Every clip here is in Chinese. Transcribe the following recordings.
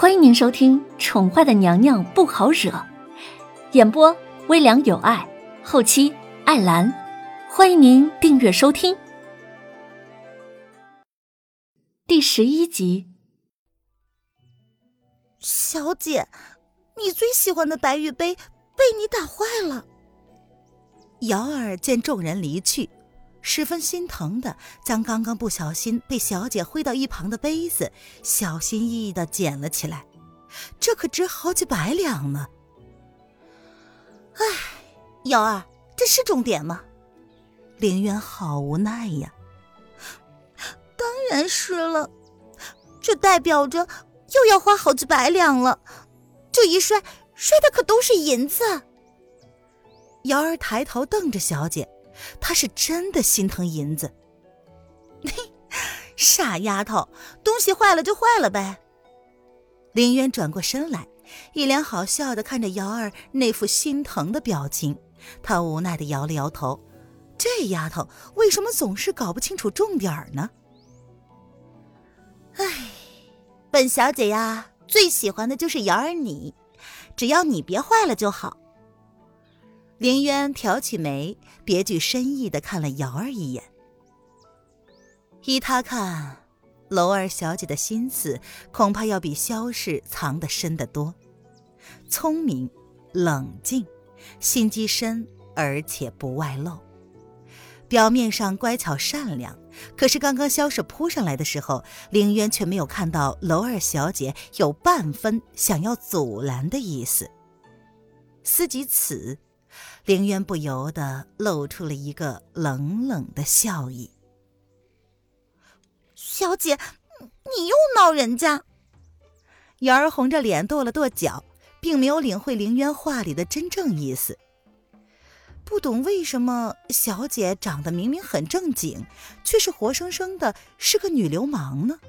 欢迎您收听《宠坏的娘娘不好惹》，演播微凉有爱，后期艾兰。欢迎您订阅收听第十一集。小姐，你最喜欢的白玉杯被你打坏了。瑶儿见众人离去。十分心疼的将刚刚不小心被小姐挥到一旁的杯子小心翼翼的捡了起来，这可值好几百两呢。唉，瑶儿，这是重点吗？凌渊好无奈呀。当然是了，这代表着又要花好几百两了，这一摔摔的可都是银子。瑶儿抬头瞪着小姐。他是真的心疼银子，傻丫头，东西坏了就坏了呗。林渊转过身来，一脸好笑的看着瑶儿那副心疼的表情，他无奈的摇了摇头。这丫头为什么总是搞不清楚重点儿呢？唉，本小姐呀，最喜欢的就是瑶儿你，只要你别坏了就好。林渊挑起眉，别具深意的看了瑶儿一眼。依他看，楼儿小姐的心思恐怕要比萧氏藏得深得多。聪明、冷静，心机深，而且不外露。表面上乖巧善良，可是刚刚萧氏扑上来的时候，林渊却没有看到楼儿小姐有半分想要阻拦的意思。思及此。凌渊不由得露出了一个冷冷的笑意。小姐，你又闹人家。瑶儿红着脸跺了跺脚，并没有领会凌渊话里的真正意思。不懂为什么小姐长得明明很正经，却是活生生的是个女流氓呢？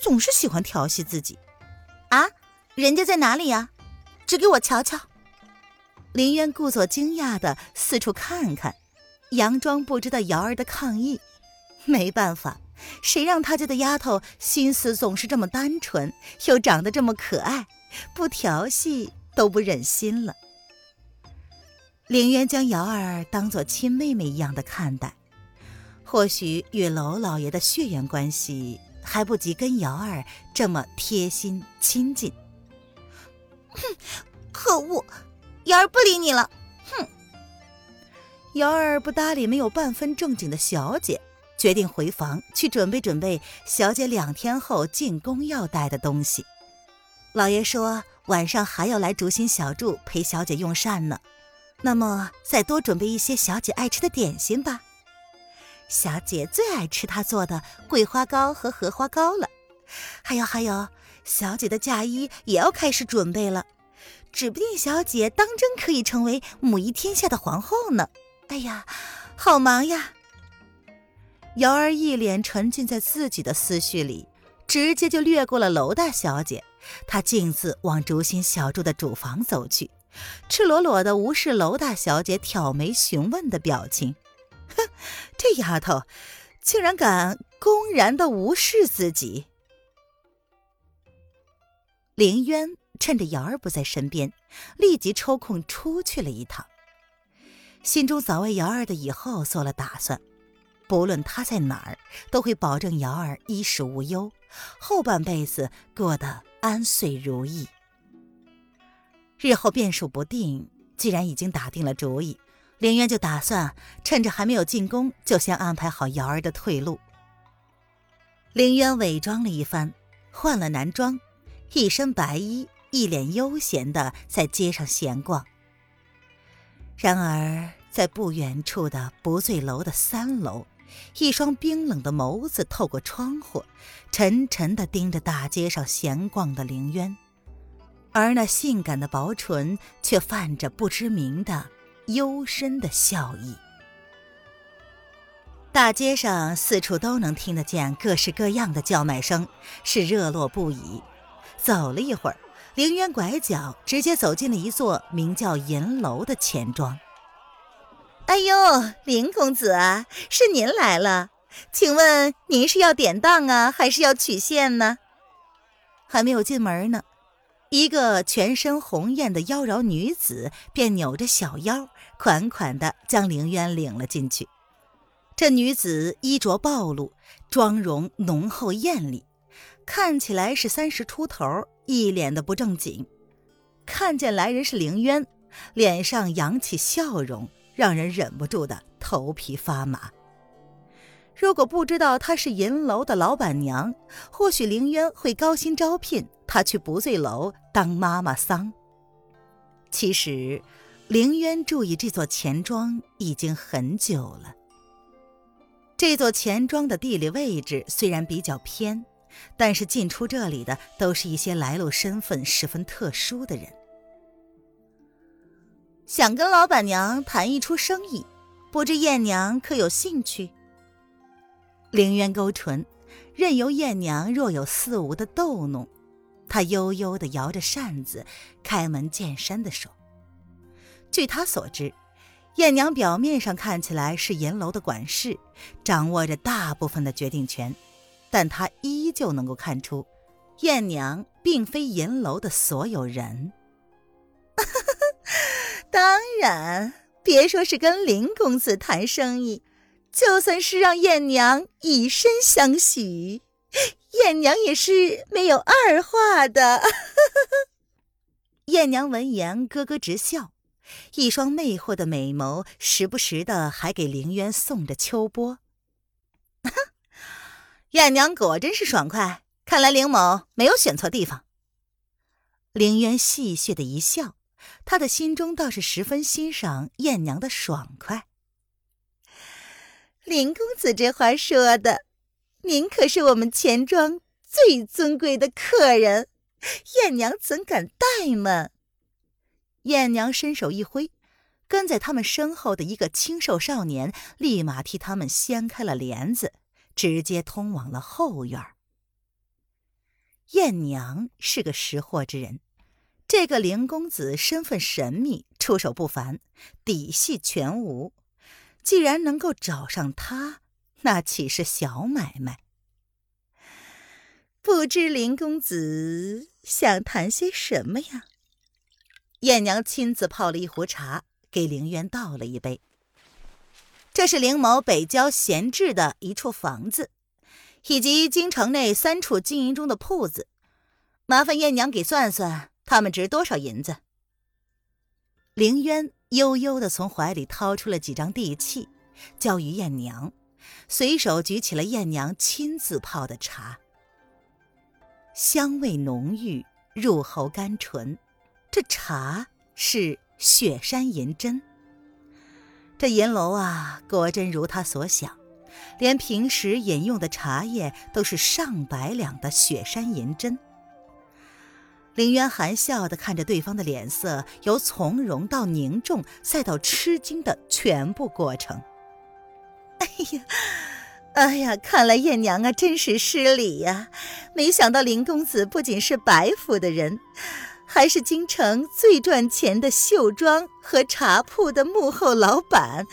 总是喜欢调戏自己。啊，人家在哪里呀？指给我瞧瞧。林渊故作惊讶的四处看看，佯装不知道瑶儿的抗议。没办法，谁让他家的丫头心思总是这么单纯，又长得这么可爱，不调戏都不忍心了。林渊将瑶儿当做亲妹妹一样的看待，或许与娄老爷的血缘关系还不及跟瑶儿这么贴心亲近。哼，可恶！瑶儿不理你了，哼！瑶儿不搭理没有半分正经的小姐，决定回房去准备准备小姐两天后进宫要带的东西。老爷说晚上还要来竹心小筑陪小姐用膳呢，那么再多准备一些小姐爱吃的点心吧。小姐最爱吃他做的桂花糕和荷花糕了，还有还有，小姐的嫁衣也要开始准备了。指不定小姐当真可以成为母仪天下的皇后呢！哎呀，好忙呀！瑶儿一脸沉浸在自己的思绪里，直接就略过了娄大小姐。她径自往竹心小筑的主房走去，赤裸裸的无视娄大小姐挑眉询问的表情。哼，这丫头竟然敢公然的无视自己！凌渊。趁着瑶儿不在身边，立即抽空出去了一趟，心中早为瑶儿的以后做了打算。不论他在哪儿，都会保证瑶儿衣食无忧，后半辈子过得安遂如意。日后变数不定，既然已经打定了主意，凌渊就打算趁着还没有进宫，就先安排好瑶儿的退路。凌渊伪装了一番，换了男装，一身白衣。一脸悠闲的在街上闲逛。然而，在不远处的不醉楼的三楼，一双冰冷的眸子透过窗户，沉沉的盯着大街上闲逛的凌渊，而那性感的薄唇却泛着不知名的幽深的笑意。大街上四处都能听得见各式各样的叫卖声，是热络不已。走了一会儿。凌渊拐角，直接走进了一座名叫银楼的钱庄。哎呦，林公子啊，是您来了，请问您是要典当啊，还是要取现呢？还没有进门呢，一个全身红艳的妖娆女子便扭着小腰，款款的将凌渊领了进去。这女子衣着暴露，妆容浓厚艳丽，看起来是三十出头，一脸的不正经。看见来人是凌渊，脸上扬起笑容，让人忍不住的头皮发麻。如果不知道她是银楼的老板娘，或许凌渊会高薪招聘她去不醉楼当妈妈桑。其实，凌渊注意这座钱庄已经很久了。这座钱庄的地理位置虽然比较偏，但是进出这里的都是一些来路身份十分特殊的人。想跟老板娘谈一出生意，不知艳娘可有兴趣？凌渊勾唇，任由艳娘若有似无的逗弄。他悠悠地摇着扇子，开门见山地说：“据他所知，艳娘表面上看起来是银楼的管事，掌握着大部分的决定权，但他依旧能够看出，艳娘并非银楼的所有人。当然，别说是跟林公子谈生意。”就算是让艳娘以身相许，艳娘也是没有二话的。艳娘闻言咯咯直笑，一双魅惑的美眸时不时的还给凌渊送着秋波。艳娘果真是爽快，看来凌某没有选错地方。凌渊戏谑的一笑，他的心中倒是十分欣赏艳娘的爽快。林公子这话说的，您可是我们钱庄最尊贵的客人，艳娘怎敢怠慢？艳娘伸手一挥，跟在他们身后的一个清瘦少年立马替他们掀开了帘子，直接通往了后院。艳娘是个识货之人，这个林公子身份神秘，出手不凡，底细全无。既然能够找上他，那岂是小买卖？不知林公子想谈些什么呀？艳娘亲自泡了一壶茶，给凌渊倒了一杯。这是凌某北郊闲置的一处房子，以及京城内三处经营中的铺子，麻烦艳娘给算算，他们值多少银子？凌渊。悠悠的从怀里掏出了几张地契，交于艳娘，随手举起了艳娘亲自泡的茶，香味浓郁，入喉甘醇。这茶是雪山银针。这银楼啊，果真如他所想，连平时饮用的茶叶都是上百两的雪山银针。林渊含笑的看着对方的脸色，由从容到凝重，再到吃惊的全部过程。哎呀，哎呀，看来艳娘啊，真是失礼呀！没想到林公子不仅是白府的人，还是京城最赚钱的绣庄和茶铺的幕后老板。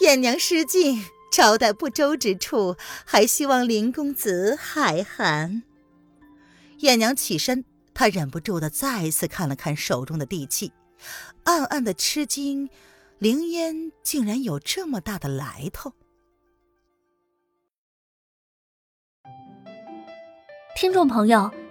艳娘失敬，招待不周之处，还希望林公子海涵。艳娘起身。她忍不住的再次看了看手中的地契，暗暗的吃惊，凌烟竟然有这么大的来头。听众朋友，